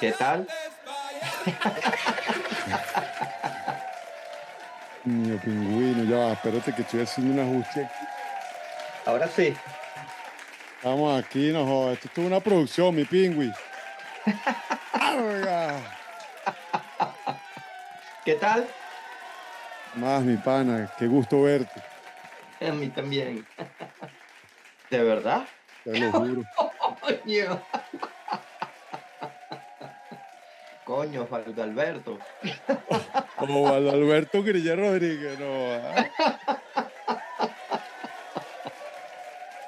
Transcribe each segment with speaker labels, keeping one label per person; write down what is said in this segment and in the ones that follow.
Speaker 1: ¿Qué tal?
Speaker 2: Mío pingüino, ya va, espérate que estoy haciendo un ajuste aquí.
Speaker 1: Ahora sí.
Speaker 2: Vamos aquí, no jodas. Esto es toda una producción, mi pingüi. Oiga.
Speaker 1: ¿Qué tal?
Speaker 2: Más, mi pana, qué gusto verte.
Speaker 1: A mí también. ¿De verdad?
Speaker 2: Te lo juro.
Speaker 1: Coño. Faldo Alberto.
Speaker 2: Como Valdo Alberto Grilla Rodríguez, no. ah.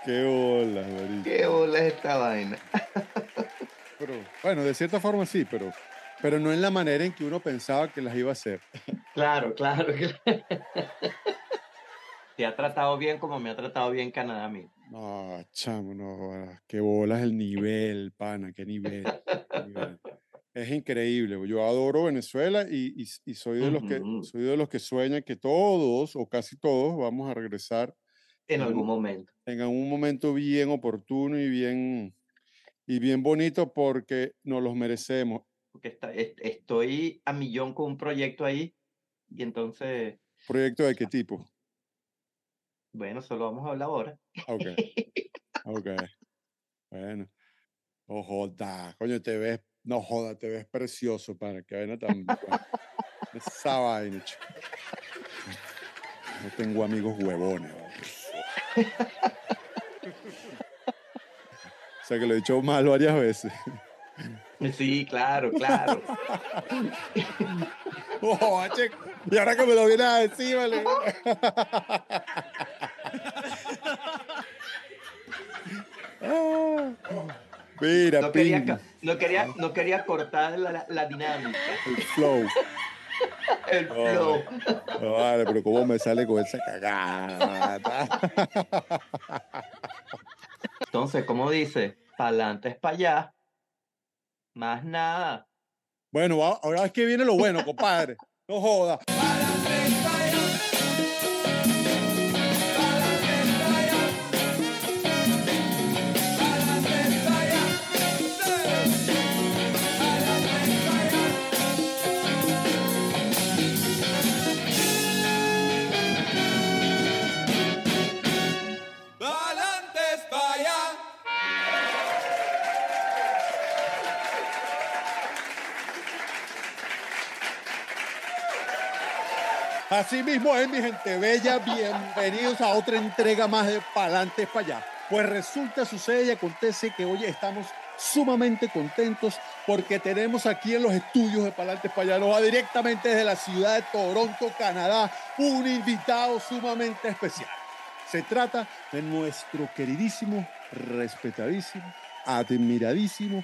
Speaker 2: Qué bola, marico.
Speaker 1: ¿Qué bola es esta vaina?
Speaker 2: Pero, bueno, de cierta forma sí, pero, pero no en la manera en que uno pensaba que las iba a hacer.
Speaker 1: Claro, claro. claro. Te ha tratado bien como me ha tratado bien Canadá a mí.
Speaker 2: No, chamo, no. ah, Qué bola es el nivel, pana, qué nivel. Es increíble. Yo adoro Venezuela y, y- y soy, de los que, soy de los que sueñan que todos, o casi todos, vamos a regresar
Speaker 1: En algún momento.
Speaker 2: en un momento bien oportuno y bien, y bien bonito porque nos los merecemos.
Speaker 1: Porque está- estoy a millón con un proyecto ahí y entonces,
Speaker 2: ¿Proyecto de qué tipo?
Speaker 1: bueno, solo vamos a hablar ahora.
Speaker 2: Ok, ok. Bueno. No joda, coño, te ves, no joda, te ves precioso, para que vaina tan. Esa vaina, chico. No tengo amigos huevones. ¿vale? O sea que lo he dicho mal varias veces.
Speaker 1: Sí, claro, claro.
Speaker 2: Oh, chico. Y ahora que me lo vienes a decir, vale. Ah. Mira,
Speaker 1: No quería, no quería, no quería cortar la, la- dinámica,
Speaker 2: el flow.
Speaker 1: el
Speaker 2: Oh.
Speaker 1: flow.
Speaker 2: No, vale, pero cómo me sale con esa cagada.
Speaker 1: Entonces, como dice, pa'lante es para allá. Más nada.
Speaker 2: Bueno, ahora es que viene lo bueno, compadre. No joda. Así mismo es, mi gente bella. Bienvenidos a otra entrega más de Palantes para allá. Pues resulta, sucede y acontece que hoy estamos sumamente contentos porque tenemos aquí en los estudios de Palantes va directamente desde la ciudad de Toronto, Canadá, un invitado sumamente especial. Se trata de nuestro queridísimo, respetadísimo, admiradísimo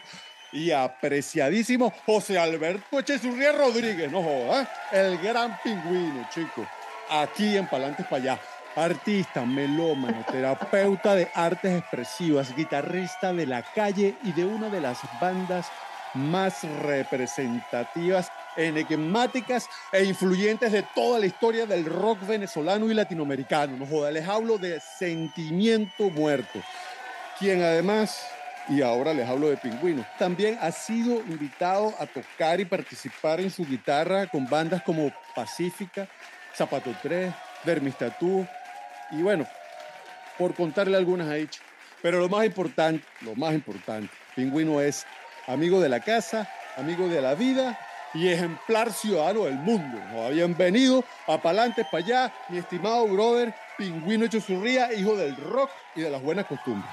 Speaker 2: y apreciadísimo José Alberto Echesurría Rodríguez, no jodas, el gran pingüino, chico, aquí en Palantes para allá. Artista, melómano, terapeuta de artes expresivas, guitarrista de la calle y de una de las bandas más representativas, enigmáticas e influyentes de toda la historia del rock venezolano y latinoamericano. No joda, les hablo de Sentimiento Muerto, quien además, y ahora les hablo de Pingüino, también ha sido invitado a tocar y participar en su guitarra con bandas como Pacífica, Zapato 3, Dermis Tatú, y bueno, por contarle algunas ahí. chico. Pero lo más importante, lo más importante, Pingüino es amigo de la casa, amigo de la vida y ejemplar ciudadano del mundo. ¿no? Bienvenido a Palantes para allá, mi estimado brother Pingüino Chuzurría, hijo del rock y de las buenas costumbres.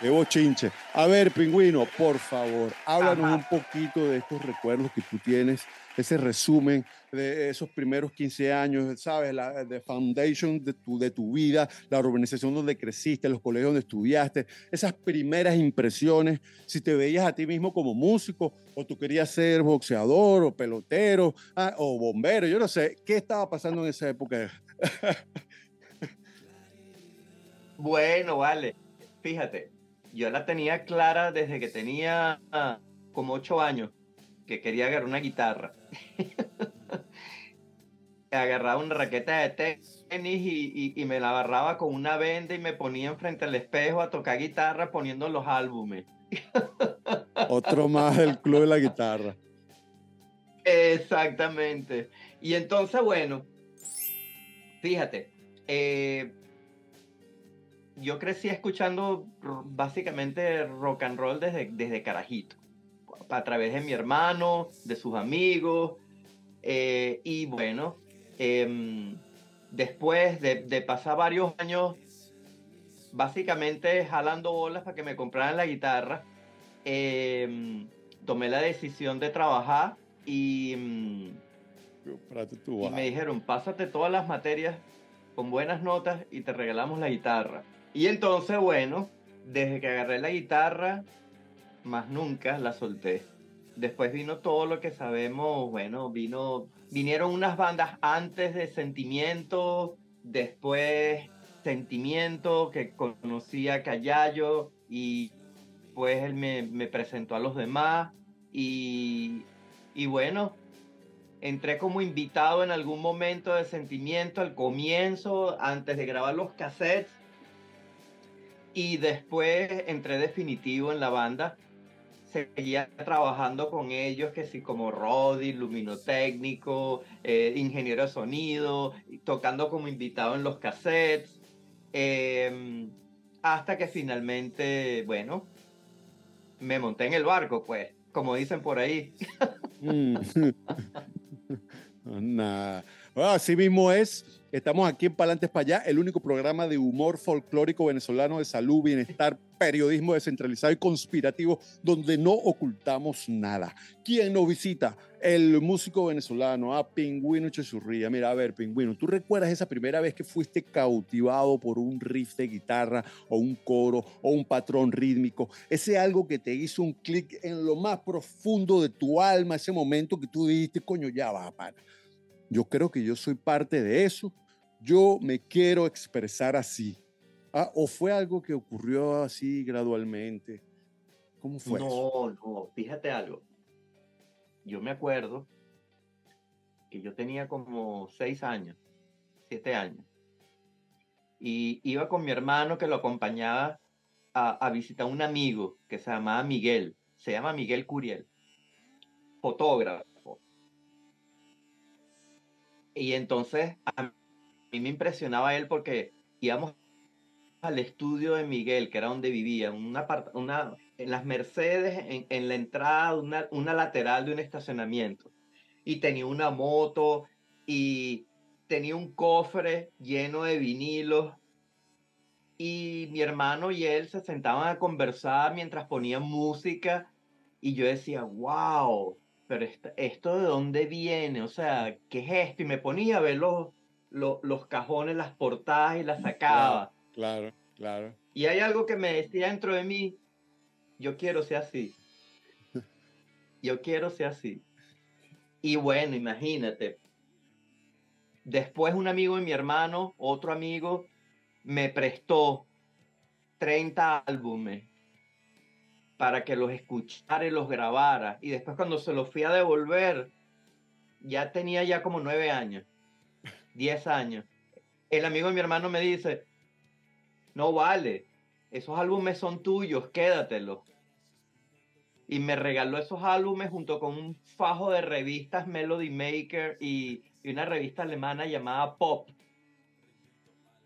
Speaker 2: Qué bochinche. A ver, pingüino, por favor, háblanos
Speaker 1: Ajá.
Speaker 2: un poquito de estos recuerdos que tú tienes, ese resumen de esos primeros 15 años, ¿sabes? La de foundation de tu, de tu vida, la urbanización donde creciste, los colegios donde estudiaste, esas primeras impresiones, si te veías a ti mismo como músico o tú querías ser boxeador o pelotero ah, o bombero, yo no sé, ¿qué estaba pasando en esa época?
Speaker 1: Bueno, vale. Fíjate, yo la tenía clara desde que tenía ah, como ocho años, que quería agarrar una guitarra. agarraba una raqueta de tenis y, y, me la agarraba con una venda y me ponía enfrente al espejo a tocar guitarra poniendo los álbumes.
Speaker 2: Otro más del club de la guitarra.
Speaker 1: Exactamente. Y entonces, bueno, fíjate, eh, yo crecí escuchando básicamente rock and roll desde, desde carajito, a través de mi hermano, de sus amigos, eh, y bueno, em, después de, de, pasar varios años básicamente jalando bolas para que me compraran la guitarra, em, tomé la decisión de trabajar y, mm, y me dijeron, pásate todas las materias con buenas notas y te regalamos la guitarra. Y entonces, bueno, desde que agarré la guitarra, más nunca la solté. Después vino todo lo que sabemos, bueno, vino, vinieron unas bandas antes de Sentimiento, después Sentimiento, que conocía Callayo y pues él me, me presentó a los demás y, y bueno, entré como invitado en algún momento de Sentimiento al comienzo, antes de grabar los cassettes y después entré definitivo en la banda. Seguía trabajando con ellos, que sí, como Roddy, luminotécnico, eh, ingeniero de sonido, tocando como invitado en los cassettes. Em, hasta que finalmente, bueno, me monté en el barco, pues, como dicen por ahí.
Speaker 2: Mm. así mismo es. Estamos aquí en Palantes para allá, el único programa de humor folclórico venezolano de salud, bienestar, periodismo descentralizado y conspirativo, donde no ocultamos nada. ¿Quién nos visita? El músico venezolano, a Pingüino Chechurría. Mira, a ver, Pingüino, ¿tú recuerdas esa primera vez que fuiste cautivado por un riff de guitarra o un coro o un patrón rítmico? Ese algo que te hizo un clic en lo más profundo de tu alma, ese momento que tú dijiste, coño, ya va, para yo creo que yo soy parte de eso. Yo me quiero expresar así. Ah, ¿O fue algo que ocurrió así gradualmente? ¿Cómo fue?
Speaker 1: No, no, fíjate algo. Yo me acuerdo que yo tenía como seis años, siete años. Y iba con mi hermano que lo acompañaba a, a visitar a un amigo que se llamaba Miguel. Se llama Miguel Curiel, fotógrafo y entonces a mí me impresionaba él porque íbamos al estudio de Miguel, que era donde vivía, una, una, en las Mercedes, en, la entrada, una, una lateral de un estacionamiento. Y tenía una moto y tenía un cofre lleno de vinilos. Y mi hermano y él se sentaban a conversar mientras ponían música. Y yo decía, wow, pero esto, de dónde viene, o sea, ¿qué es esto? Y me ponía a ver los, los, cajones, las portadas y las sacaba.
Speaker 2: Claro, claro,
Speaker 1: Y hay algo que me decía dentro de mí, yo quiero ser así. Yo quiero ser así. Y bueno, imagínate. Después un amigo de mi hermano, otro amigo, me prestó 30 álbumes para que los escuchara y los grabara. Y después cuando se los fui a devolver, ya tenía ya como nueve años, diez años. El amigo de mi hermano me dice, no vale, esos álbumes son tuyos, quédatelos. Y me regaló esos álbumes junto con un fajo de revistas Melody Maker y, una revista alemana llamada Pop.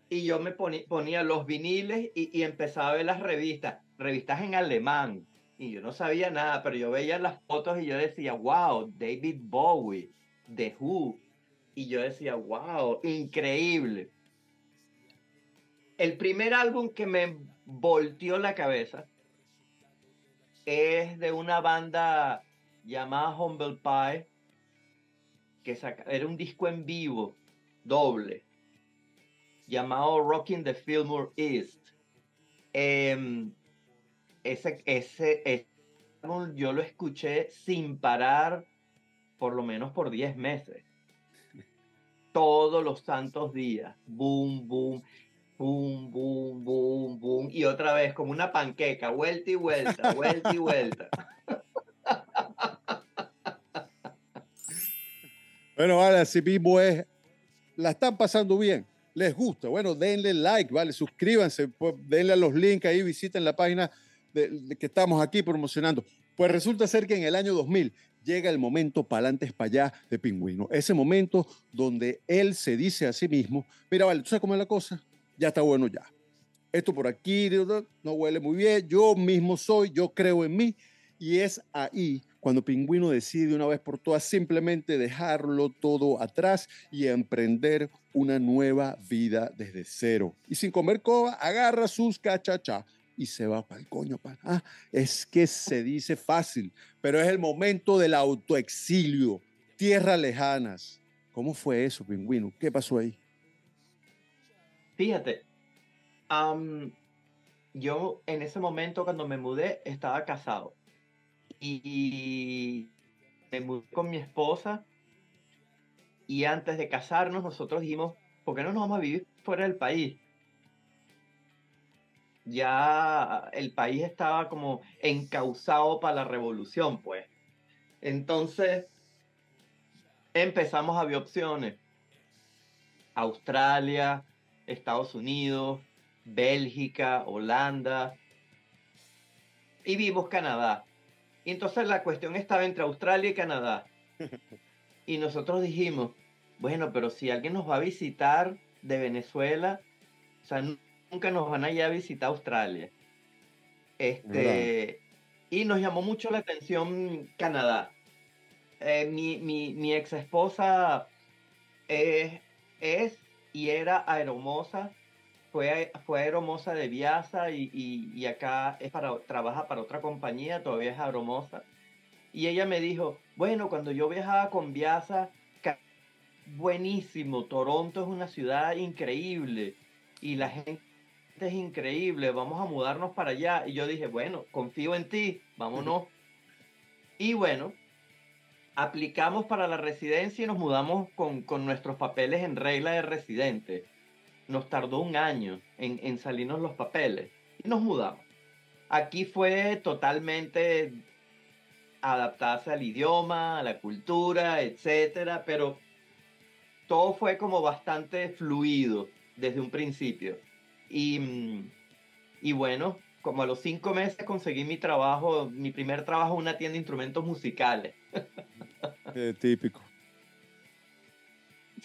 Speaker 1: Y yo me ponía, los viniles y, y empezaba a ver las revistas revistas en alemán y yo no sabía nada, pero yo veía las fotos y yo decía, wow, David Bowie, The Who. Y yo decía, wow, increíble. El primer álbum que me volteó la cabeza es de una banda llamada Humble Pie, que era un disco en vivo, doble, llamado Rocking the Fillmore East. Eh, ese, ese, yo lo escuché sin parar por lo menos por 10 meses. Todos los santos días. Boom, boom, boom, boom, boom, boom. Y otra vez como una panqueca, vuelta y vuelta, vuelta y vuelta.
Speaker 2: Bueno, vale, así mismo es la están pasando bien, les gusta, bueno, denle like, ¿vale? Suscríbanse, pues, denle a los links ahí, visiten la página que estamos aquí promocionando. Pues resulta ser que en el año 2000 llega el momento pa'lantes para allá de Pingüino. Ese momento donde él se dice a sí mismo, mira, vale, ¿tú sabes cómo es la cosa? Ya está bueno ya. Esto por aquí no huele muy bien, yo mismo soy, yo creo en mí. Y es ahí cuando Pingüino decide una vez por todas simplemente dejarlo todo atrás y emprender una nueva vida desde cero. Y sin comer coba, agarra sus cachachas y se va para el coño. Pa. Ah, es que se dice fácil, pero es el momento del autoexilio, tierras lejanas. ¿Cómo fue eso, Pingüino? ¿Qué pasó ahí?
Speaker 1: Fíjate, yo en ese momento cuando me mudé estaba casado y me mudé con mi esposa y antes de casarnos nosotros dijimos, ¿por qué no nos vamos a vivir fuera del país? Ya el país estaba como encauzado para la revolución, pues. Entonces empezamos a ver opciones. Australia, Estados Unidos, Bélgica, Holanda. Y vimos Canadá. Y entonces la cuestión estaba entre Australia y Canadá. Y nosotros dijimos, bueno, pero si alguien nos va a visitar de Venezuela, o sea, nunca nos van a ir a visitar Australia. Este, y nos llamó mucho la atención Canadá. Eh, mi, mi, ex esposa es, es y era aeromosa fue, fue aeromosa de Viasa y, y, acá es para, trabaja para otra compañía, todavía es aeromosa. Y ella me dijo, bueno, cuando yo viajaba con Viasa, buenísimo, Toronto es una ciudad increíble y la gente es increíble, vamos a mudarnos para allá. Y yo dije, bueno, confío en ti, vámonos. Y bueno, aplicamos para la residencia y nos mudamos con, con nuestros papeles en regla de residente nos tardó un año en, salirnos los papeles y nos mudamos. Aquí fue totalmente adaptarse al idioma, a la cultura, etcétera, pero todo fue como bastante fluido desde un principio. Y, y bueno, como a los cinco meses conseguí mi trabajo, mi primer trabajo en una tienda de instrumentos musicales.
Speaker 2: típico.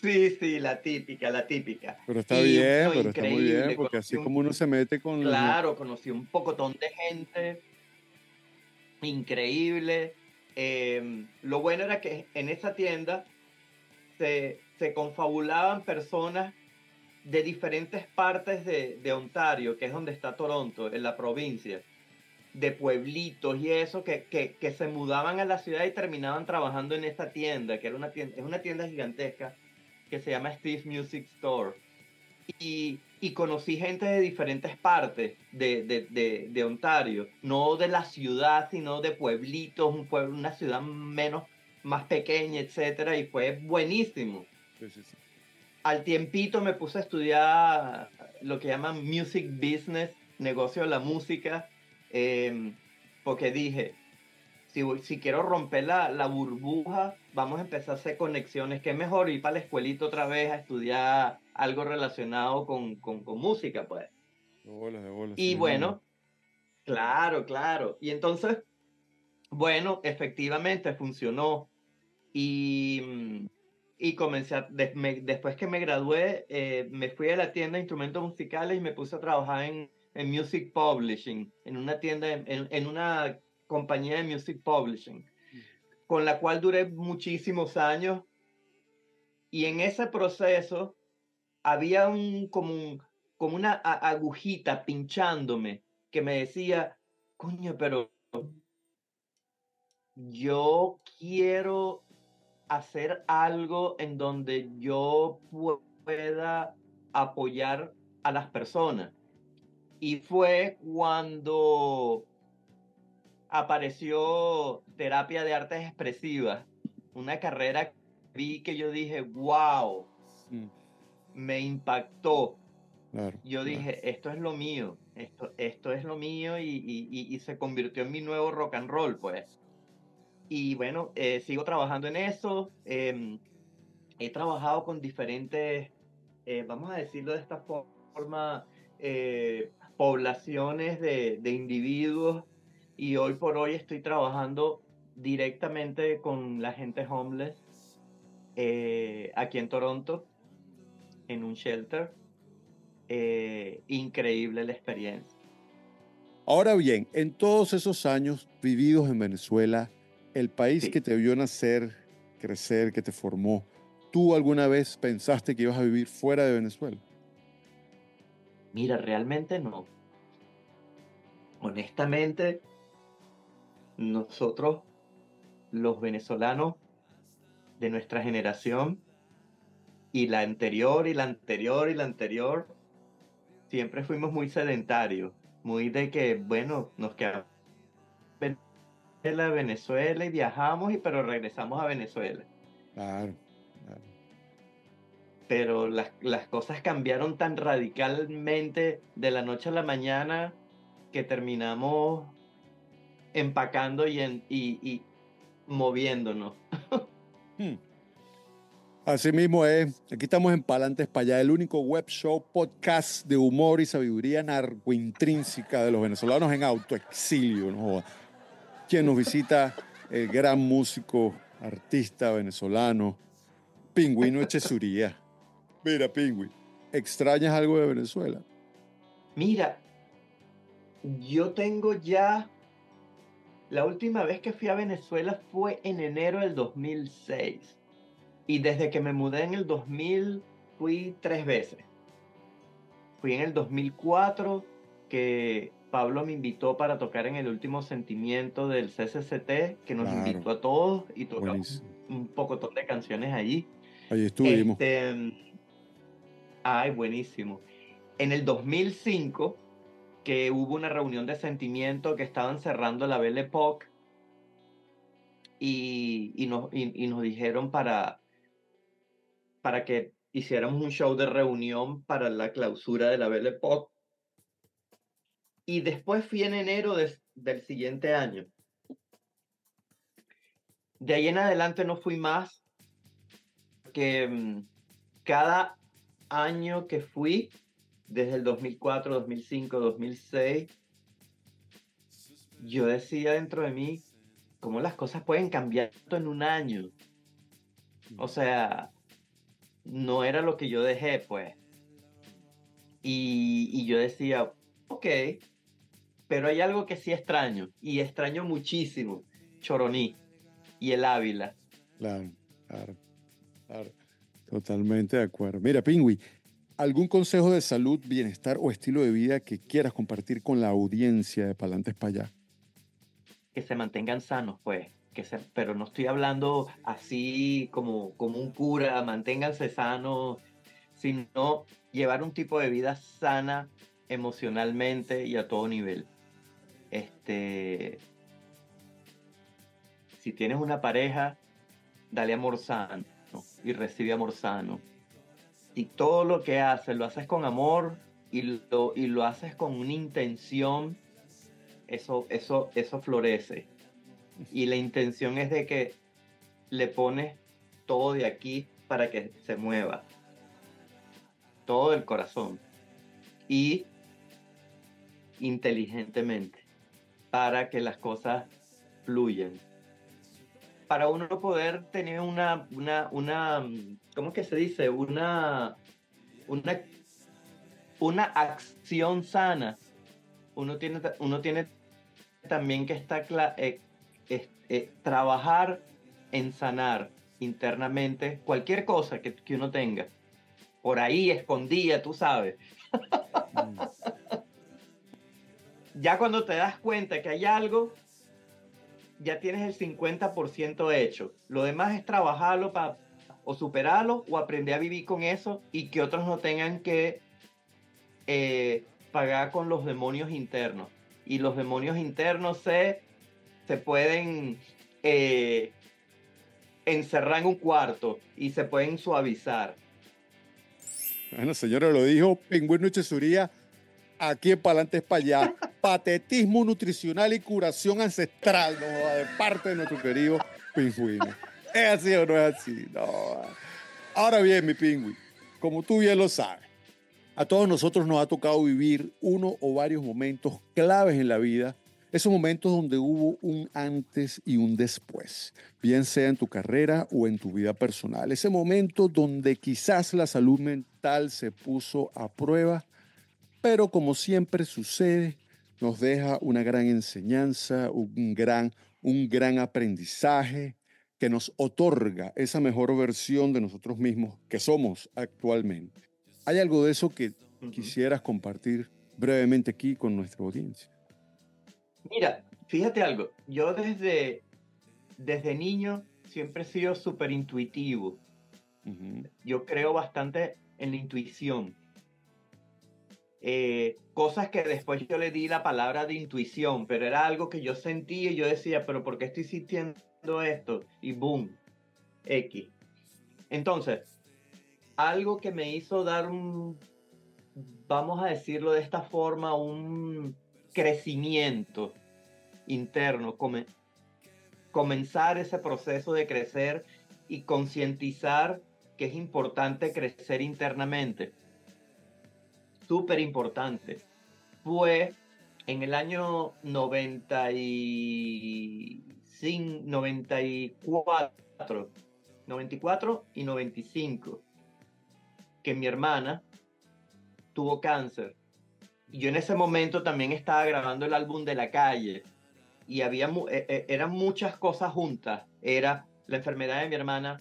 Speaker 1: Sí, sí, la típica, la típica.
Speaker 2: Pero está bien, pero está muy bien, porque así como uno se mete con...
Speaker 1: Claro, conocí un pocotón de gente, increíble. Em, lo bueno era que en esa tienda se, se confabulaban personas de diferentes partes de, de, Ontario, que es donde está Toronto, en la provincia, de pueblitos y eso, que, que, que, se mudaban a la ciudad y terminaban trabajando en esta tienda, que era una tienda, es una tienda gigantesca que se llama Steve Music Store. Y, y conocí gente de diferentes partes de, de, de, Ontario, no de la ciudad, sino de pueblitos, un pueblo, una ciudad menos, más pequeña, etcétera, y fue buenísimo. Al tiempito me puse a estudiar lo que llaman music business, negocio de la música, em, porque dije, si, si quiero romper la, la burbuja vamos a empezar a hacer conexiones. Qué mejor ir para la escuelita otra vez a estudiar algo relacionado con, con, con música, pues. y bueno, claro, claro. Y entonces, bueno, efectivamente funcionó. Y, y comencé a, después que me gradué, eh, me fui a la tienda de instrumentos musicales y me puse a trabajar en, en Music Publishing, en una tienda, en, en una compañía de Music Publishing con la cual duré muchísimos años. Y en ese proceso había un como, como una agujita pinchándome que me decía, coño, pero yo quiero hacer algo en donde yo pueda apoyar a las personas. Y fue cuando apareció terapia de artes expresivas, una carrera que vi que yo dije, wow, me impactó. yo dije, esto es lo mío, esto, esto es lo mío y, se convirtió en mi nuevo rock and roll, pues. Y bueno, eh, sigo trabajando en eso. Em, he trabajado con diferentes, eh, vamos a decirlo de esta forma, eh, poblaciones de, de individuos y hoy por hoy estoy trabajando directamente con la gente homeless aquí en Toronto, en un shelter. Increíble la experiencia.
Speaker 2: Ahora bien, en todos esos años vividos en Venezuela, el país que te vio nacer, crecer, que te formó, ¿tú alguna vez pensaste que ibas a vivir fuera de Venezuela?
Speaker 1: Mira, realmente no. Honestamente, nosotros, los venezolanos de nuestra generación, y la anterior, y la anterior, y la anterior, siempre fuimos muy sedentarios, muy de que, bueno, nos quedamos Venezuela y viajamos, y pero regresamos a Venezuela.
Speaker 2: Claro,
Speaker 1: Pero las, las cosas cambiaron tan radicalmente de la noche a la mañana que terminamos empacando y, en, y, moviéndonos.
Speaker 2: Hmm. Así mismo es. Aquí estamos en Palantes para allá, el único web show, podcast de humor y sabiduría narcointrínseca de los venezolanos en autoexilio. ¿no? Quien nos visita, el gran músico, artista venezolano, Pingüino Echesuría. Mira, Pingüi, ¿extrañas algo de Venezuela?
Speaker 1: Mira, yo tengo ya la última vez que fui a Venezuela fue en enero del 2006. Y desde que me mudé en el 2000 fui tres veces. Fui en el 2004 que Pablo me invitó para tocar en el último sentimiento del CCCT, que nos invitó a todos y tocamos un poco de canciones allí.
Speaker 2: Ahí estuvimos. Este,
Speaker 1: ay, buenísimo. En el 2005 que hubo una reunión de sentimiento que estaban cerrando la Belle Époque y, y, nos, y, nos dijeron para, para que hiciéramos un show de reunión para la clausura de la Belle Époque. Y después fui en enero del siguiente año. De ahí en adelante no fui más que mm, cada año que fui desde el 2004, 2005, 2006, yo decía dentro de mí cómo las cosas pueden cambiar en un año. O sea, no era lo que yo dejé, pues. Y, yo decía, ok, pero hay algo que sí extraño, y extraño muchísimo, Choroní y el Ávila.
Speaker 2: Claro, claro, claro. Totalmente de acuerdo. Mira, Pingüi, ¿Algún consejo de salud, bienestar o estilo de vida que quieras compartir con la audiencia de Palantes para allá?
Speaker 1: Que se mantengan sanos, pues. Que pero no estoy hablando así como, como un cura, manténganse sanos, sino llevar un tipo de vida sana emocionalmente y a todo nivel. Este, si tienes una pareja, dale amor sano y recibe amor sano y todo lo que haces lo haces con amor y lo, y lo haces con una intención, eso, eso, eso florece. Y la intención es de que le pones todo de aquí para que se mueva. Todo el corazón. Y inteligentemente para que las cosas fluyan para uno poder tener una, una, una, ¿cómo que se dice? Una, una, una acción sana. Uno tiene, uno tiene también que estar, eh, eh, trabajar en sanar internamente cualquier cosa que, que uno tenga. Por ahí escondida, tú sabes. Ya cuando te das cuenta que hay algo, ya tienes el 50% hecho. Lo demás es trabajarlo para o superarlo o aprender a vivir con eso y que otros no tengan que eh, pagar con los demonios internos. Y los demonios internos se, se pueden eh, encerrar en un cuarto y se pueden suavizar.
Speaker 2: Bueno, señora, lo dijo Pingüino Chesuría aquí en Palantes para allá. Patetismo nutricional y curación ancestral, ¿no? de parte de nuestro querido pingüino. ¿Es así o no es así? No. Ahora bien, mi pingüi, como tú bien lo sabes, a todos nosotros nos ha tocado vivir uno o varios momentos claves en la vida, esos momentos donde hubo un antes y un después, bien sea en tu carrera o en tu vida personal, ese momento donde quizás la salud mental se puso a prueba, pero como siempre sucede, nos deja una gran enseñanza, un gran, un gran aprendizaje que nos otorga esa mejor versión de nosotros mismos que somos actualmente. ¿Hay algo de eso que quisieras compartir brevemente aquí con nuestra audiencia?
Speaker 1: Mira, fíjate algo, yo desde, desde niño siempre he sido súper intuitivo. Yo creo bastante en la intuición. Eh, cosas que después yo le di la palabra de intuición, pero era algo que yo sentía y yo decía, pero ¿por qué estoy sintiendo esto y boom, X. Entonces, algo que me hizo dar un, vamos a decirlo de esta forma, un crecimiento interno, comenzar ese proceso de crecer y concientizar que es importante crecer internamente. Súper importante. Fue en el año 90 y 94, 94 y 95, que mi hermana tuvo cáncer. Y yo en ese momento también estaba grabando el álbum de la calle y había e, e, eran muchas cosas juntas. Era la enfermedad de mi hermana,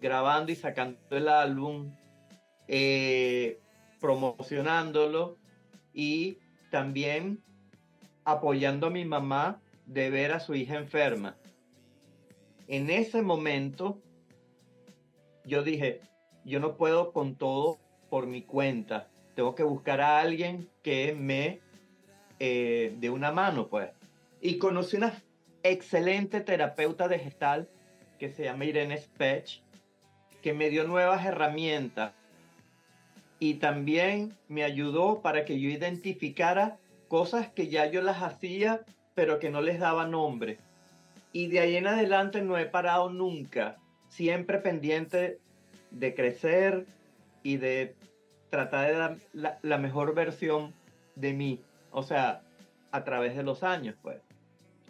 Speaker 1: grabando y sacando el álbum, eh, promocionándolo y también apoyando a mi mamá de ver a su hija enferma. En ese momento, yo dije, yo no puedo con todo por mi cuenta. Tengo que buscar a alguien que me eh, dé una mano, pues. Y conocí una excelente terapeuta de gestal que se llama Irene Spech, que me dio nuevas herramientas y también me ayudó para que yo identificara cosas que ya yo las hacía pero que no les daba nombre. Y de ahí en adelante no he parado nunca, siempre pendiente de crecer y de tratar de dar la, mejor versión de mí. O sea, a través de los años, pues.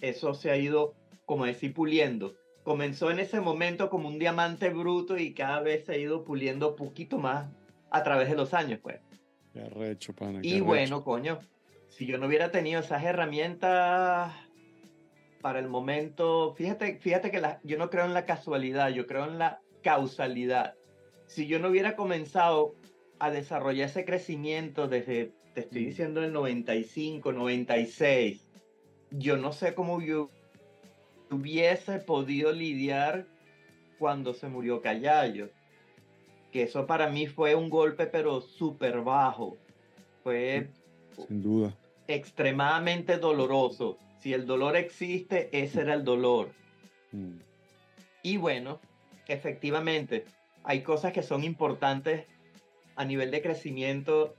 Speaker 1: Eso se ha ido, como decir, puliendo. Comenzó en ese momento como un diamante bruto y cada vez se ha ido puliendo poquito más a través de los años, pues. y bueno, coño, si yo no hubiera tenido esas herramientas para el momento, fíjate, fíjate que yo no creo en la casualidad, yo creo en la causalidad. Si yo no hubiera comenzado a desarrollar ese crecimiento desde, te estoy mm. diciendo, el 95, 96, yo no sé cómo yo hubiese podido lidiar cuando se murió Callayo. Que eso para mí fue un golpe, pero súper bajo. Fue.
Speaker 2: Sin duda
Speaker 1: extremadamente doloroso. Si el dolor existe, ese era el dolor. Mm. Y bueno, efectivamente, hay cosas que son importantes a nivel de crecimiento.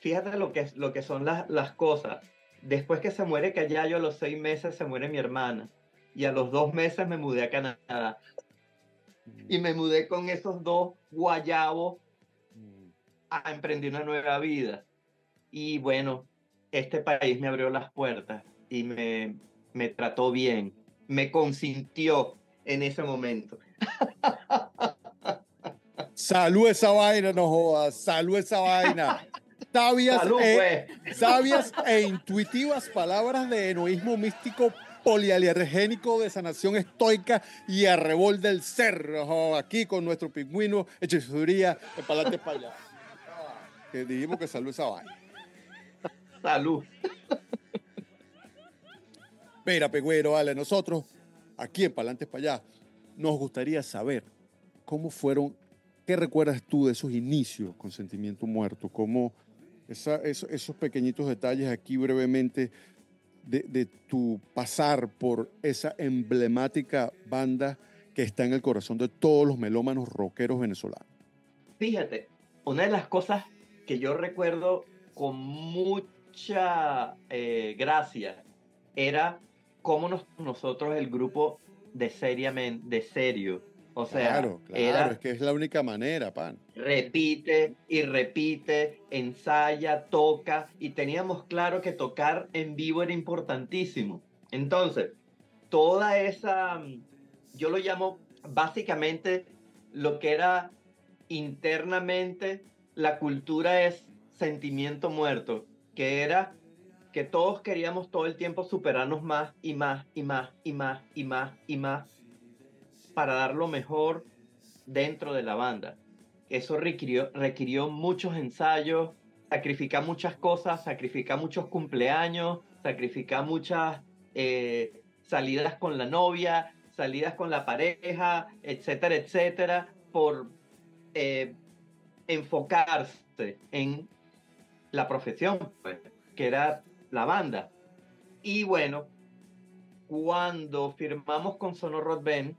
Speaker 1: Fíjate lo que, lo que son las, las cosas. Después que se muere Callayo, a los seis meses se muere mi hermana. Y a los dos meses me mudé a Canadá. Mm. Y me mudé con esos dos guayabos mm. a emprender una nueva vida. Y bueno, este país me abrió las puertas y me, me trató bien, me consintió en ese momento.
Speaker 2: Salud esa vaina, no jodas, salud esa vaina. Sabias, e, pues. sabias e intuitivas palabras de enoísmo místico polialergénico de sanación estoica y arrebol del cerro, aquí con nuestro pingüino, hechicería, de palante para allá. Que dijimos que salud esa vaina.
Speaker 1: Salud.
Speaker 2: Mira, Pegüero, vale, nosotros aquí en Palantes para allá nos gustaría saber cómo fueron, qué recuerdas tú de esos inicios con Sentimiento Muerto, cómo esos, pequeñitos detalles aquí brevemente de, tu pasar por esa emblemática banda que está en el corazón de todos los melómanos rockeros venezolanos.
Speaker 1: Fíjate, una de las cosas que yo recuerdo con mucha eh, gracia era cómo nosotros, el grupo de, seriamente, de serio, O sea,
Speaker 2: claro, claro, es que es la única manera, pan.
Speaker 1: Repite y repite, ensaya, toca, y teníamos claro que tocar en vivo era importantísimo. Entonces, toda esa, yo lo llamo básicamente lo que era internamente la cultura es sentimiento muerto, que era que todos queríamos todo el tiempo superarnos más y más y más y más y más y más para dar lo mejor dentro de la banda. Eso requirió, requirió muchos ensayos, sacrificar muchas cosas, sacrificar muchos cumpleaños, sacrificar muchas eh, salidas con la novia, salidas con la pareja, etcétera, etcétera, por eh, enfocarse en la profesión, pues, que era la banda. Y bueno, cuando firmamos con Sonoro Ben,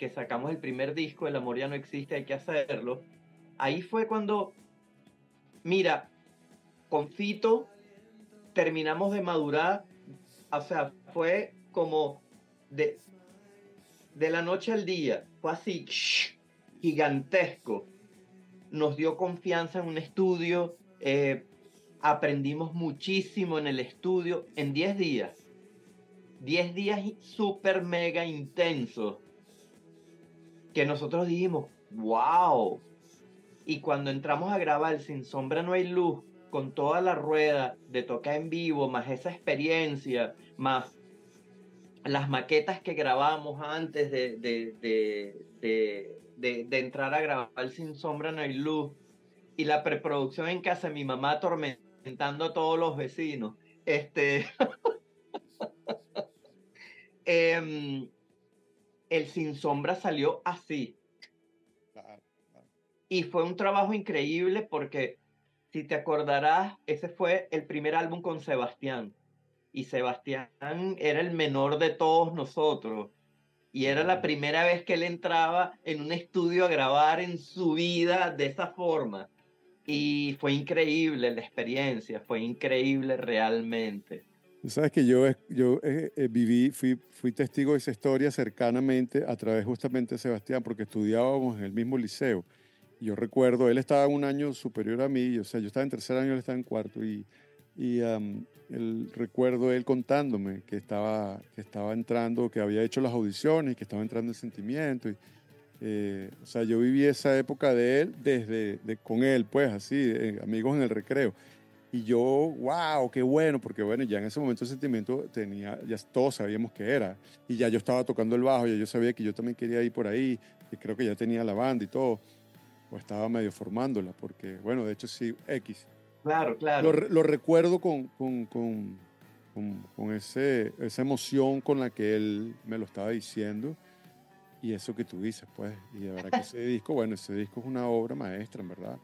Speaker 1: que sacamos el primer disco, El amor ya no existe, hay que hacerlo, ahí fue cuando, mira, con Fito terminamos de madurar, o sea, fue como de, de la noche al día, fue así, gigantesco. Nos dio confianza en un estudio, eh, aprendimos muchísimo en el estudio en 10 días. 10 días súper mega intensos que nosotros dijimos, wow. Y cuando entramos a grabar Sin Sombra No Hay Luz, con toda la rueda de tocar en vivo, más esa experiencia, más las maquetas que grabamos antes de, de, de, entrar a grabar Sin Sombra No Hay Luz, y la preproducción en casa de mi mamá atormentando a todos los vecinos. Este. eh, el Sin Sombra salió así. Y fue un trabajo increíble porque, si te acordarás, ese fue el primer álbum con Sebastián. Y Sebastián era el menor de todos nosotros. Y era la primera vez que él entraba en un estudio a grabar en su vida de esa forma. Y fue increíble la experiencia, fue increíble realmente.
Speaker 2: Sabes que yo, yo eh, eh, viví, fui, fui testigo de esa historia cercanamente a través justamente de Sebastián, porque estudiábamos en el mismo liceo. Yo recuerdo, él estaba un año superior a mí, o sea, yo estaba en tercer año, él estaba en cuarto, y, y el, recuerdo él contándome que estaba, que estaba entrando, que había hecho las audiciones, que estaba entrando en sentimiento. Y, eh, o sea, yo viví esa época de él desde de, con él, pues así, amigos en el recreo. Y yo, wow, qué bueno, porque bueno, ya en ese momento el sentimiento tenía, ya todos sabíamos que era. Y ya yo estaba tocando el bajo, ya yo sabía que yo también quería ir por ahí, y creo que ya tenía la banda y todo. O estaba medio formándola, porque bueno, de hecho sí, X.
Speaker 1: Claro, claro.
Speaker 2: Lo, lo recuerdo con, con, con, con, ese, esa emoción con la que él me lo estaba diciendo. Y eso que tú dices, pues. Y de verdad que ese disco, bueno, ese disco es una obra maestra, en verdad.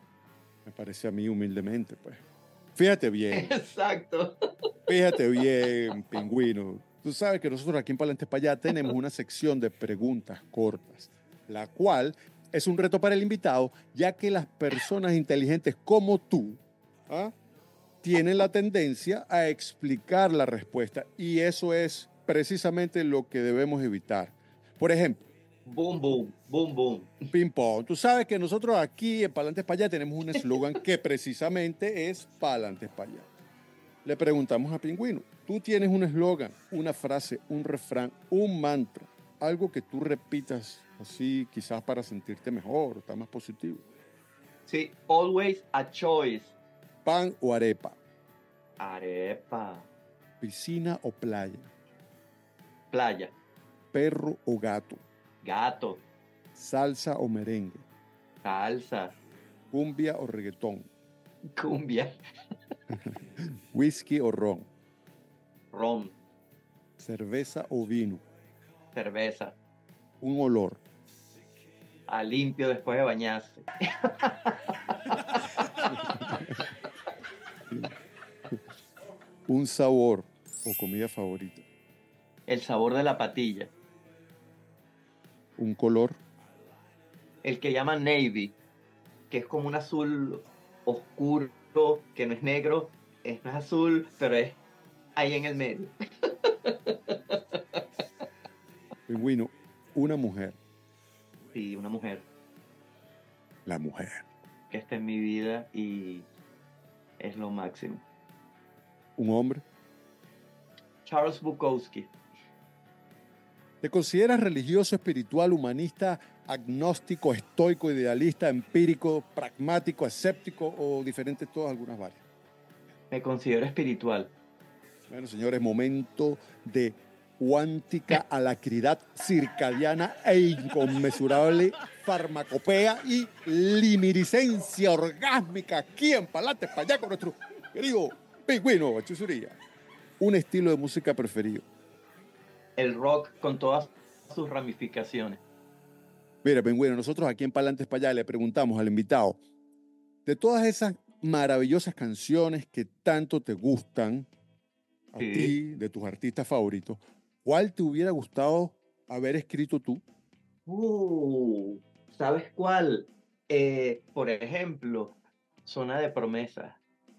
Speaker 2: Me parece a mí humildemente, pues. Fíjate bien.
Speaker 1: Exacto.
Speaker 2: Fíjate bien, pingüino. Tú sabes que nosotros aquí en Palante para allá tenemos una sección de preguntas cortas, la cual es un reto para el invitado, ya que las personas inteligentes como tú ¿ah? tienen la tendencia a explicar la respuesta y eso es precisamente lo que debemos evitar. Por ejemplo,
Speaker 1: Boom, boom, boom, boom.
Speaker 2: Ping pong. Tú sabes que nosotros aquí en Palantes para allá tenemos un eslogan que precisamente es Palantes para allá. Le preguntamos a Pingüino, tú tienes un eslogan, una frase, un refrán, un mantra, algo que tú repitas así quizás para sentirte mejor, estar más positivo.
Speaker 1: Sí, always a choice.
Speaker 2: Pan o arepa.
Speaker 1: Arepa.
Speaker 2: Piscina o playa.
Speaker 1: Playa.
Speaker 2: Perro o gato.
Speaker 1: Gato.
Speaker 2: Salsa o merengue.
Speaker 1: Salsa.
Speaker 2: Cumbia o reggaetón.
Speaker 1: Cumbia.
Speaker 2: Whisky o ron.
Speaker 1: Ron.
Speaker 2: Cerveza o vino.
Speaker 1: Cerveza.
Speaker 2: Un olor.
Speaker 1: A limpio después de bañarse.
Speaker 2: Un sabor o comida favorita.
Speaker 1: El sabor de la patilla
Speaker 2: un color?
Speaker 1: El que llaman navy, que es como un azul oscuro, que no es negro, es, no es azul, pero es ahí en el medio.
Speaker 2: Pingüino, una mujer.
Speaker 1: Sí, una mujer.
Speaker 2: La mujer.
Speaker 1: Que está en mi vida y es lo máximo.
Speaker 2: ¿Un hombre?
Speaker 1: Charles Bukowski.
Speaker 2: ¿Te consideras religioso, espiritual, humanista, agnóstico, estoico, idealista, empírico, pragmático, escéptico o diferentes todas algunas varias?
Speaker 1: Me considero espiritual.
Speaker 2: Bueno, señores, momento de cuántica alacridad circadiana e inconmensurable farmacopea y limiricencia orgásmica aquí en Palate para allá con nuestro querido pingüino Chusuría. Un estilo de música preferido.
Speaker 1: El rock con todas sus ramificaciones.
Speaker 2: Mira, pingüino, nosotros aquí en Palantes para allá le preguntamos al invitado de todas esas maravillosas canciones que tanto te gustan a ti, de tus artistas favoritos, ¿cuál te hubiera gustado haber escrito tú?
Speaker 1: Uh, ¿Sabes cuál? Eh, por ejemplo, Zona de Promesa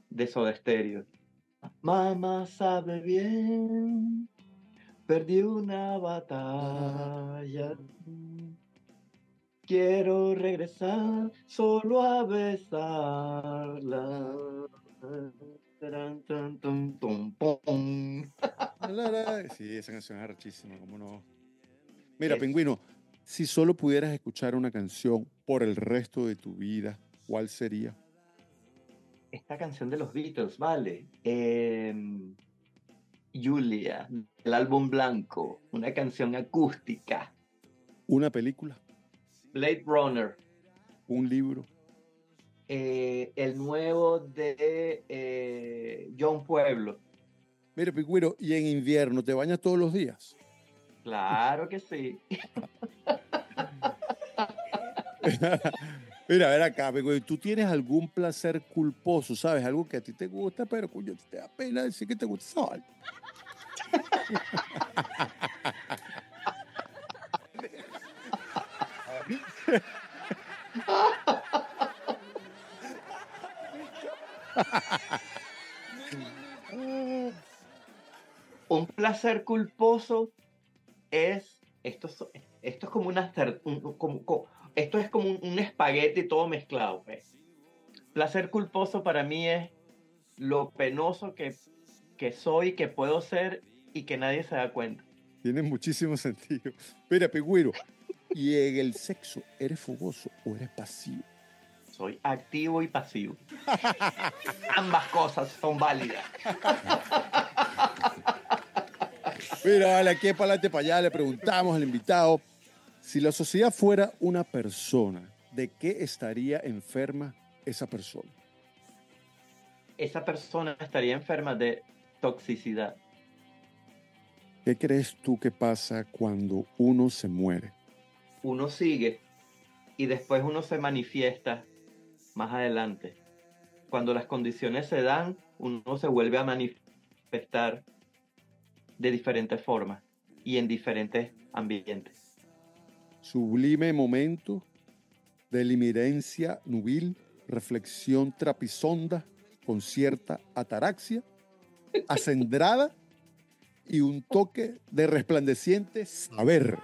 Speaker 1: de Soda Stereo. Mamá sabe bien, perdí una batalla. Quiero regresar solo a besarla.
Speaker 2: Sí, esa canción es arrechísima, ¿cómo no? Mira, Pingüino, si solo pudieras escuchar una canción por el resto de tu vida, ¿cuál sería?
Speaker 1: Esta canción de los Beatles, vale. Em, Julia, el álbum blanco, una canción acústica.
Speaker 2: ¿Una película?
Speaker 1: Blade Runner.
Speaker 2: ¿Un libro?
Speaker 1: Eh, el nuevo de eh, John Pueblo.
Speaker 2: Mire, Pingüino, ¿y en invierno te bañas todos los días?
Speaker 1: Claro que sí.
Speaker 2: Mira, a ver acá, Pingüino, ¿tú tienes algún placer culposo, sabes? Algo que a ti te gusta, pero cuyo te da pena decir que te gusta.
Speaker 1: Un placer culposo es esto, esto es como una esto es como un, espagueti todo mezclado. Pues. Placer culposo para mí es lo penoso que, que soy, que puedo ser y que nadie se da cuenta.
Speaker 2: Tiene muchísimo sentido. Mira, Pigüiro, ¿y en el sexo eres fogoso o eres pasivo?
Speaker 1: Soy activo y pasivo. Ambas cosas son válidas.
Speaker 2: Mira, vale, aquí para adelante, para allá, le preguntamos al invitado, si la sociedad fuera una persona, ¿de qué estaría enferma esa persona?
Speaker 1: Esa persona estaría enferma de toxicidad.
Speaker 2: ¿Qué crees tú que pasa cuando uno se muere?
Speaker 1: Uno sigue y después uno se manifiesta más adelante. Cuando las condiciones se dan, uno se vuelve a manifestar de diferentes formas y en diferentes ambientes.
Speaker 2: Sublime momento de limirencia nubil, reflexión trapisonda con cierta ataraxia, acendrada y un toque de resplandeciente saber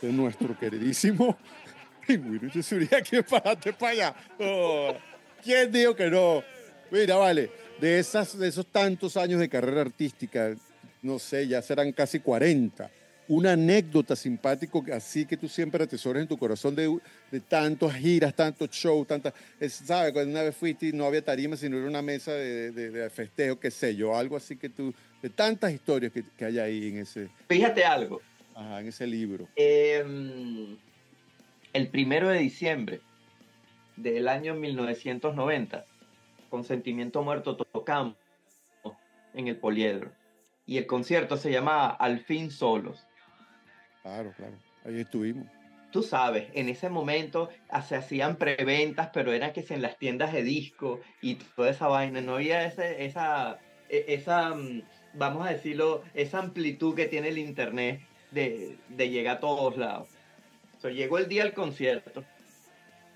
Speaker 2: de nuestro queridísimo Pingüino que para allá. Oh, ¿Quién dijo que no? Mira, vale, de, esas, de esos tantos años de carrera artística, no sé, ya serán casi 40. Una anécdota simpático así que tú siempre atesores en tu corazón de, de tantas giras, tantos shows, tantas... ¿Sabes? Cuando una vez fuiste y no había tarima, sino era una mesa de, de, festejo, qué sé yo, algo así que tú... De tantas historias que, que hay ahí en ese...
Speaker 1: Fíjate algo.
Speaker 2: Ajá, en ese libro.
Speaker 1: Eh, el primero de diciembre del año 1990, con Sentimiento Muerto tocamos en el Poliedro. Y el concierto se llamaba Al fin solos.
Speaker 2: Claro, claro. Ahí estuvimos.
Speaker 1: Tú sabes, en ese momento se hacían preventas, pero era que en las tiendas de disco y toda esa vaina. No había ese, esa, e, esa, mm, vamos a decirlo, esa amplitud que tiene el internet de, de llegar a todos lados llegó el día del concierto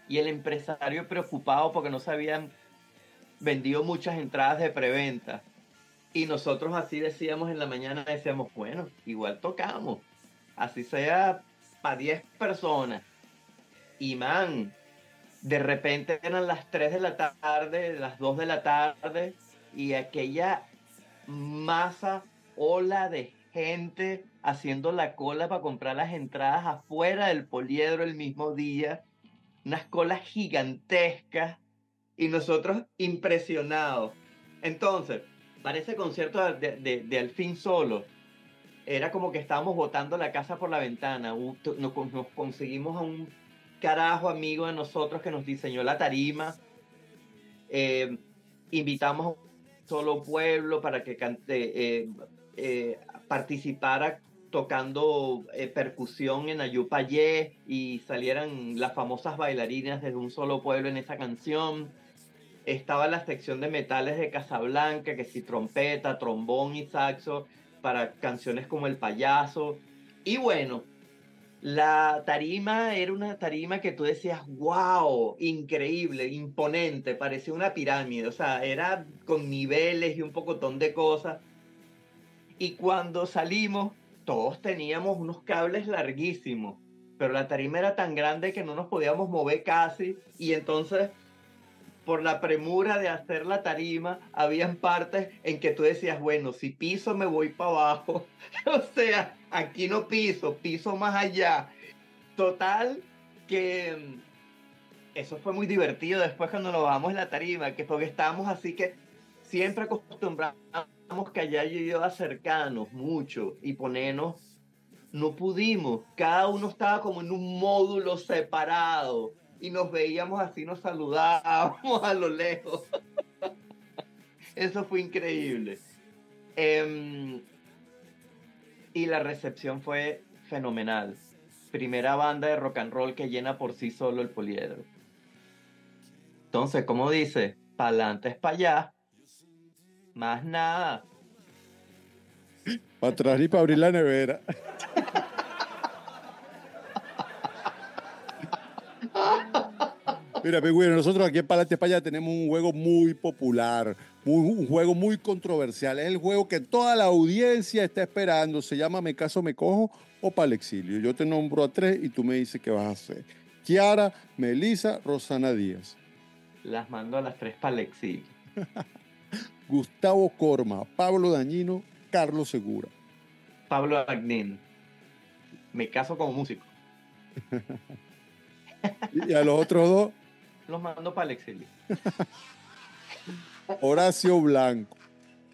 Speaker 1: y el empresario preocupado porque no se habían vendido muchas entradas de preventa. Y nosotros así decíamos en la mañana, decíamos, bueno, igual tocamos, así sea para 10 personas. Y man, de repente eran las 3 de la tarde, las 2 de la tarde, y aquella masa, ola de gente haciendo la cola para comprar las entradas afuera del poliedro el mismo día, unas colas gigantescas, y nosotros impresionados. Entonces, para ese concierto de, de, de Al fin solo, era como que estábamos botando la casa por la ventana. Nos, conseguimos a un carajo amigo de nosotros que nos diseñó la tarima. Eh, invitamos a solo pueblo para que eh, eh, participara tocando percusión en Ayupayé y salieran las famosas bailarinas de un solo pueblo en esa canción. Estaba la sección de metales de Casablanca, que si trompeta, trombón y saxo, para canciones como El Payaso. Y bueno, la tarima era una tarima que tú decías, wow, increíble, imponente, parecía una pirámide, o sea, era con niveles y un pocotón de cosas. Y cuando salimos, todos teníamos unos cables larguísimos, pero la tarima era tan grande que no nos podíamos mover casi y entonces por la premura de hacer la tarima, habían partes en que tú decías, bueno, si piso me voy para abajo. o sea, aquí no piso, piso más allá. Total, que mm, eso fue muy divertido después cuando nos bajamos en la tarima, que porque estábamos así que siempre acostumbramos que allá yo iba cercanos mucho y ponernos, no pudimos, cada uno estaba como en un módulo separado y nos veíamos así, nos saludábamos a lo lejos. Eso fue increíble. Em, y la recepción fue fenomenal. Primera banda de rock and roll que llena por sí solo el poliedro. Entonces, como dice, pa'lante es para allá. Más nada.
Speaker 2: Para atrás y para abrir la nevera. Mira, pingüino, nosotros aquí en Palante España tenemos un juego muy popular, un juego muy controversial. Es el juego que toda la audiencia está esperando. Se llama Me caso, me cojo o para exilio. Yo te nombro a tres y tú me dices qué vas a hacer. Kiara, Melisa, Rosana Díaz.
Speaker 1: Las mando a las tres para exilio.
Speaker 2: Gustavo Corma, Pablo Dañino, Carlos Segura.
Speaker 1: Pablo Agnin. Me caso como músico.
Speaker 2: y a los otros dos
Speaker 1: los mando para el exilio.
Speaker 2: Horacio Blanco,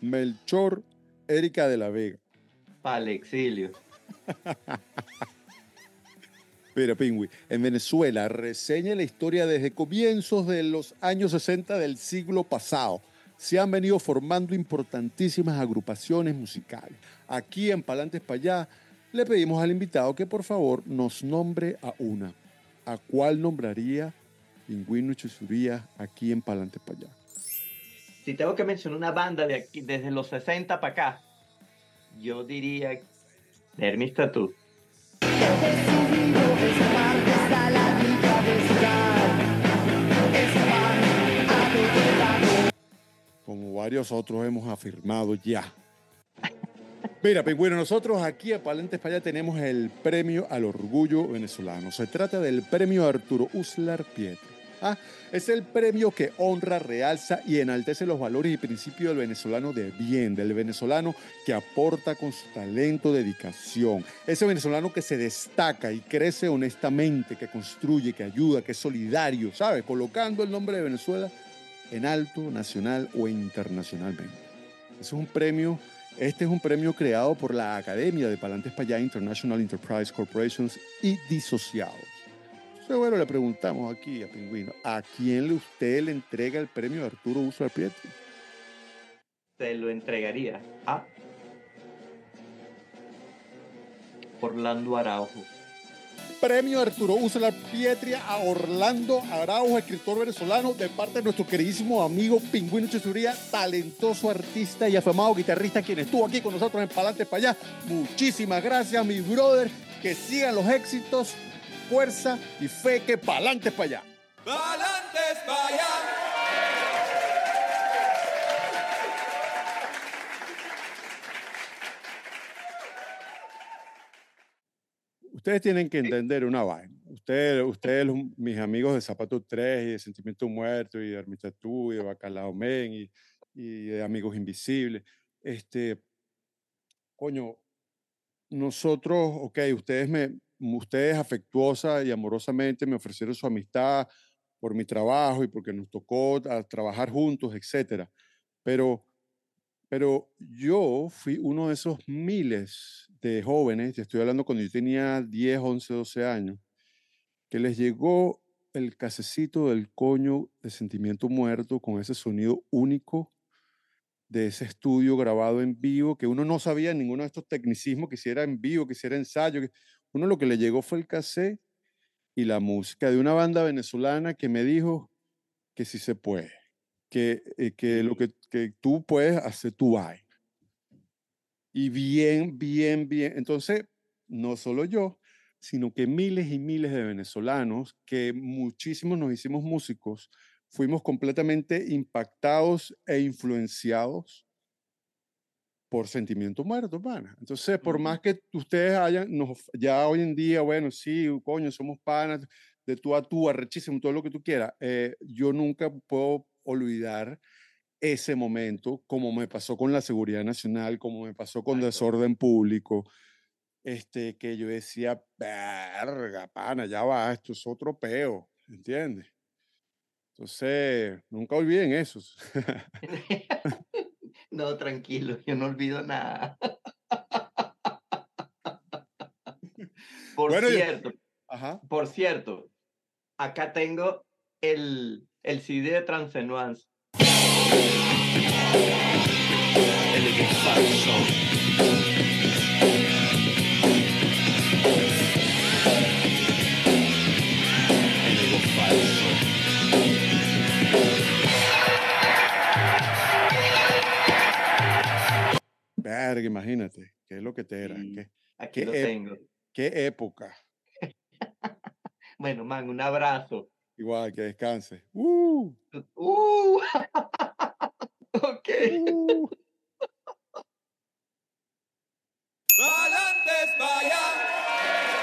Speaker 2: Melchor, Erika de la Vega.
Speaker 1: Para el exilio.
Speaker 2: Mira, Pingüi, en Venezuela reseña la historia desde comienzos de los años 60 del siglo pasado. Se han venido formando importantísimas agrupaciones musicales. Aquí en Palantes para allá le pedimos al invitado que por favor nos nombre a una. ¿A cuál nombraría Pingüino Chusuría aquí en Palante para allá.
Speaker 1: Si tengo que mencionar una banda de aquí, desde los 60 para acá, yo diría Hermes Tattoo.
Speaker 2: Como varios otros hemos afirmado ya. Mira, bueno, nosotros aquí en Palentes para allá tenemos el premio al orgullo venezolano. Se trata del premio Arturo Uslar Pietro. Ah, es el premio que honra, realza y enaltece los valores y principios del venezolano de bien, del venezolano que aporta con su talento, dedicación. Ese venezolano que se destaca y crece honestamente, que construye, que ayuda, que es solidario, ¿sabes? Colocando el nombre de Venezuela en alto, nacional o internacionalmente. Es un premio, este es un premio creado por la Academia de Palantes Payá International Enterprise Corporations y Disociados bueno, le preguntamos aquí a Pingüino, ¿a quién usted le entrega el premio Arturo Uso al Pietri?
Speaker 1: Se lo entregaría a Orlando Araujo.
Speaker 2: Premio Arturo Uso Pietria a Orlando Araujo, escritor venezolano, de parte de nuestro queridísimo amigo Pingüino Chesuría, talentoso artista y afamado guitarrista, quien estuvo aquí con nosotros en Palante para allá. Muchísimas gracias, mi brother. Que sigan los éxitos fuerza y fe que pa'lante para allá.
Speaker 3: Pa'lante para allá.
Speaker 2: Ustedes tienen que entender una vaina. ustedes, ustedes mis amigos de Zapato 3 y de Sentimiento Muerto y de Armita Tú y de Bacalao Men y, y de Amigos Invisibles, este, coño, nosotros, ok, ustedes me, ustedes afectuosa y amorosamente me ofrecieron su amistad por mi trabajo y porque nos tocó trabajar juntos, etcétera. Pero, pero yo fui uno de esos miles de jóvenes, te estoy hablando cuando yo tenía 10, 11, 12 años, que les llegó el casecito del coño de sentimiento muerto con ese sonido único de ese estudio grabado en vivo, que uno no sabía ninguno de estos tecnicismos, que si era en vivo, que si era ensayo. Uno lo que le llegó fue el cassette y la música de una banda venezolana que me dijo que sí se puede, que, eh, que lo que, que, tú puedes hacer tu vaina. Y bien, bien, bien. Entonces, no solo yo, sino que miles y miles de venezolanos, que muchísimos nos hicimos músicos, fuimos completamente impactados e influenciados por sentimiento muerto, pana. Entonces, por más que ustedes hayan, nos, ya hoy en día, bueno, sí, coño, somos panas, de tú a tú, arrechísimo, todo lo que tú quieras, eh, yo nunca puedo olvidar ese momento, como me pasó con la seguridad nacional, como me pasó con desorden público, este, que yo decía, verga, pana, ya va, esto es otro peo, ¿entiendes? Entonces, nunca olviden eso.
Speaker 1: no, tranquilo, yo no olvido nada. por cierto, por cierto, acá tengo el, el CD de Transenuance.
Speaker 2: imagínate, qué es lo que te era. ¿Qué,
Speaker 1: aquí lo tengo.
Speaker 2: Qué época.
Speaker 1: bueno, man, un abrazo.
Speaker 2: Igual, que descanse. ¡Uh!
Speaker 1: ¡Uh! ok. Uh. ¡Valantes, vaya!